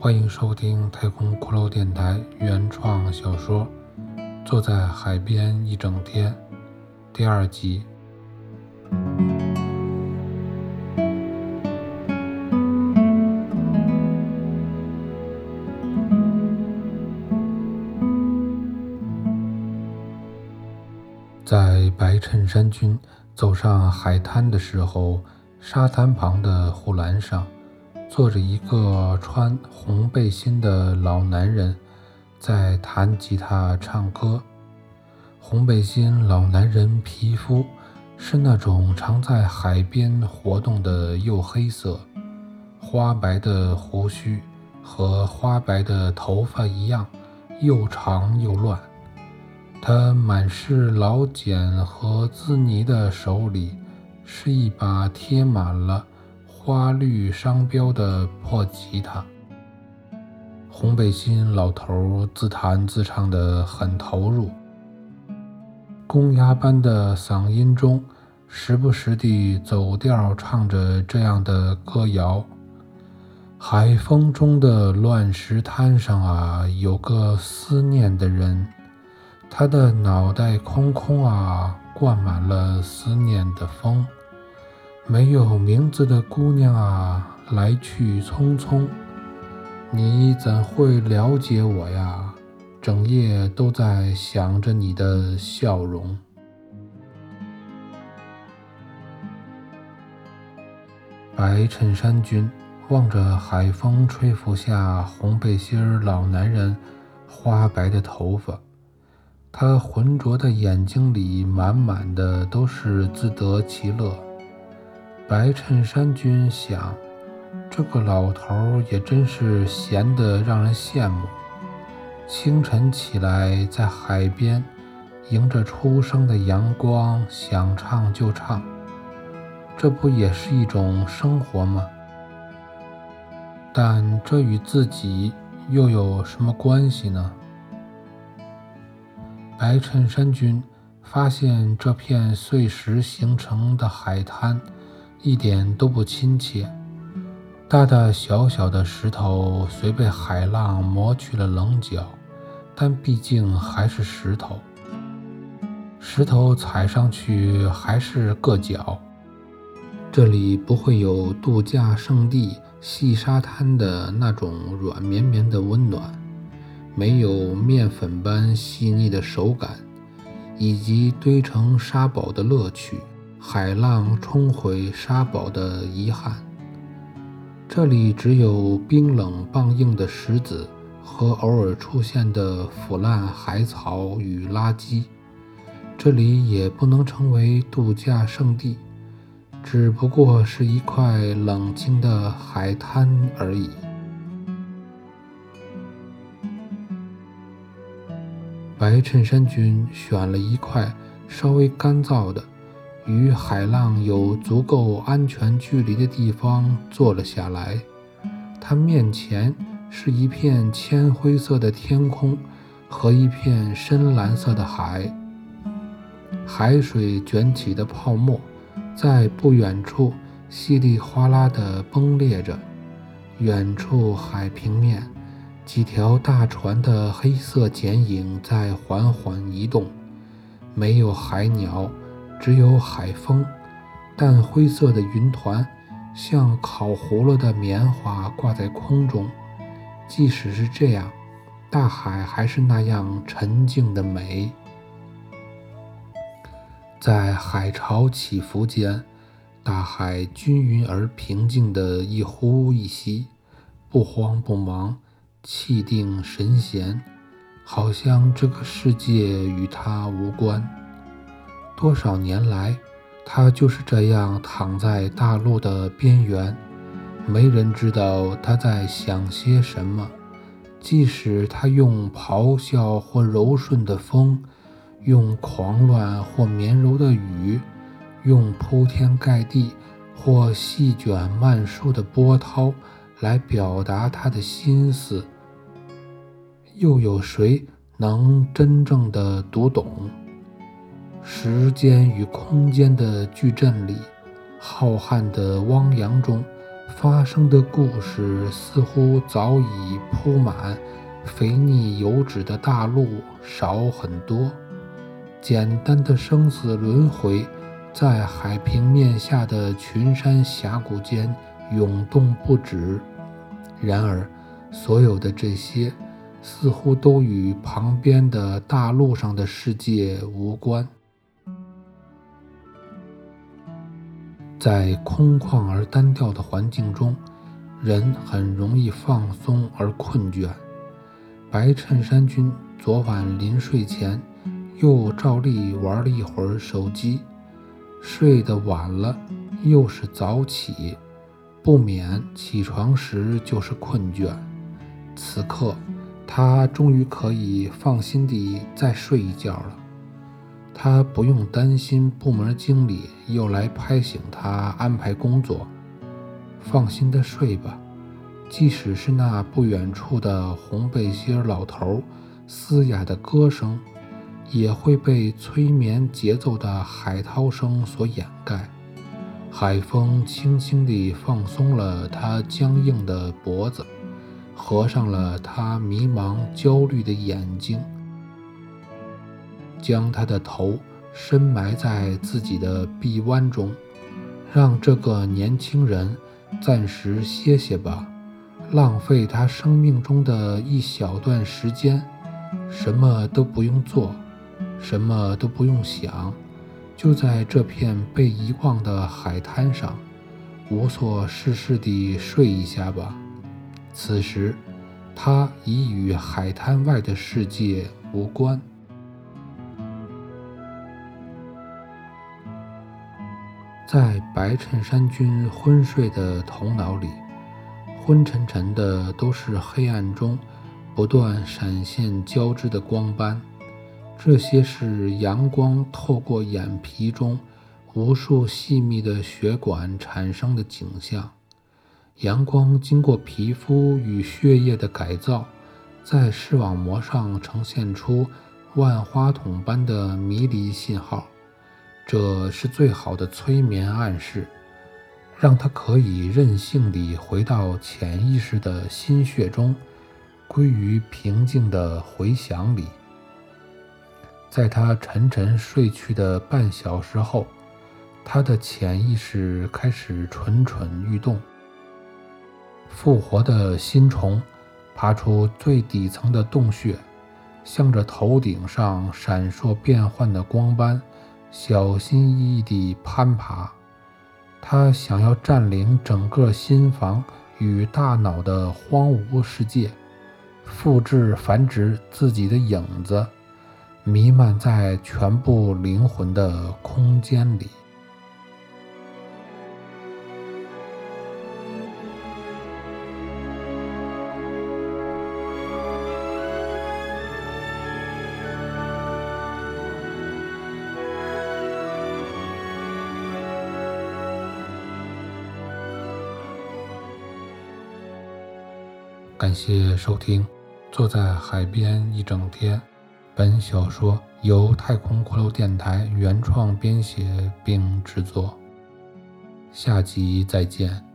欢迎收听太空骷髅电台原创小说《坐在海边一整天》第二集。在白衬衫君走上海滩的时候，沙滩旁的护栏上。坐着一个穿红背心的老男人，在弹吉他唱歌。红背心老男人皮肤是那种常在海边活动的黝黑色，花白的胡须和花白的头发一样，又长又乱。他满是老茧和滋泥的手里，是一把贴满了。花绿商标的破吉他，红背心老头自弹自唱的很投入，公鸭般的嗓音中，时不时地走调唱着这样的歌谣：海风中的乱石滩上啊，有个思念的人，他的脑袋空空啊，灌满了思念的风。没有名字的姑娘啊，来去匆匆，你怎会了解我呀？整夜都在想着你的笑容。白衬衫君望着海风吹拂下红背心老男人花白的头发，他浑浊的眼睛里满满的都是自得其乐。白衬衫君想，这个老头也真是闲得让人羡慕。清晨起来，在海边，迎着初升的阳光，想唱就唱，这不也是一种生活吗？但这与自己又有什么关系呢？白衬衫君发现这片碎石形成的海滩。一点都不亲切，大大小小的石头虽被海浪磨去了棱角，但毕竟还是石头。石头踩上去还是硌脚。这里不会有度假胜地细沙滩的那种软绵绵的温暖，没有面粉般细腻的手感，以及堆成沙堡的乐趣。海浪冲毁沙堡的遗憾。这里只有冰冷梆硬的石子和偶尔出现的腐烂海草与垃圾。这里也不能成为度假胜地，只不过是一块冷清的海滩而已。白衬衫君选了一块稍微干燥的。与海浪有足够安全距离的地方坐了下来，他面前是一片铅灰色的天空和一片深蓝色的海，海水卷起的泡沫在不远处稀里哗啦地崩裂着，远处海平面几条大船的黑色剪影在缓缓移动，没有海鸟。只有海风，淡灰色的云团像烤糊了的棉花挂在空中。即使是这样，大海还是那样沉静的美。在海潮起伏间，大海均匀而平静的一呼一吸，不慌不忙，气定神闲，好像这个世界与它无关。多少年来，他就是这样躺在大陆的边缘，没人知道他在想些什么。即使他用咆哮或柔顺的风，用狂乱或绵柔的雨，用铺天盖地或细卷漫疏的波涛来表达他的心思，又有谁能真正的读懂？时间与空间的矩阵里，浩瀚的汪洋中，发生的故事似乎早已铺满肥腻油脂的大陆少很多。简单的生死轮回，在海平面下的群山峡谷间涌动不止。然而，所有的这些似乎都与旁边的大陆上的世界无关。在空旷而单调的环境中，人很容易放松而困倦。白衬衫君昨晚临睡前又照例玩了一会儿手机，睡得晚了，又是早起，不免起床时就是困倦。此刻，他终于可以放心地再睡一觉了。他不用担心部门经理又来拍醒他安排工作，放心的睡吧。即使是那不远处的红背心老头嘶哑的歌声，也会被催眠节奏的海涛声所掩盖。海风轻轻地放松了他僵硬的脖子，合上了他迷茫焦虑的眼睛。将他的头深埋在自己的臂弯中，让这个年轻人暂时歇歇吧。浪费他生命中的一小段时间，什么都不用做，什么都不用想，就在这片被遗忘的海滩上，无所事事地睡一下吧。此时，他已与海滩外的世界无关。在白衬衫君昏睡的头脑里，昏沉沉的都是黑暗中不断闪现交织的光斑。这些是阳光透过眼皮中无数细密的血管产生的景象。阳光经过皮肤与血液的改造，在视网膜上呈现出万花筒般的迷离信号。这是最好的催眠暗示，让他可以任性地回到潜意识的心血中，归于平静的回响里。在他沉沉睡去的半小时后，他的潜意识开始蠢蠢欲动。复活的新虫爬出最底层的洞穴，向着头顶上闪烁变幻的光斑。小心翼翼地攀爬，他想要占领整个心房与大脑的荒芜世界，复制繁殖自己的影子，弥漫在全部灵魂的空间里。感谢收听。坐在海边一整天。本小说由太空骷髅电台原创编写并制作。下集再见。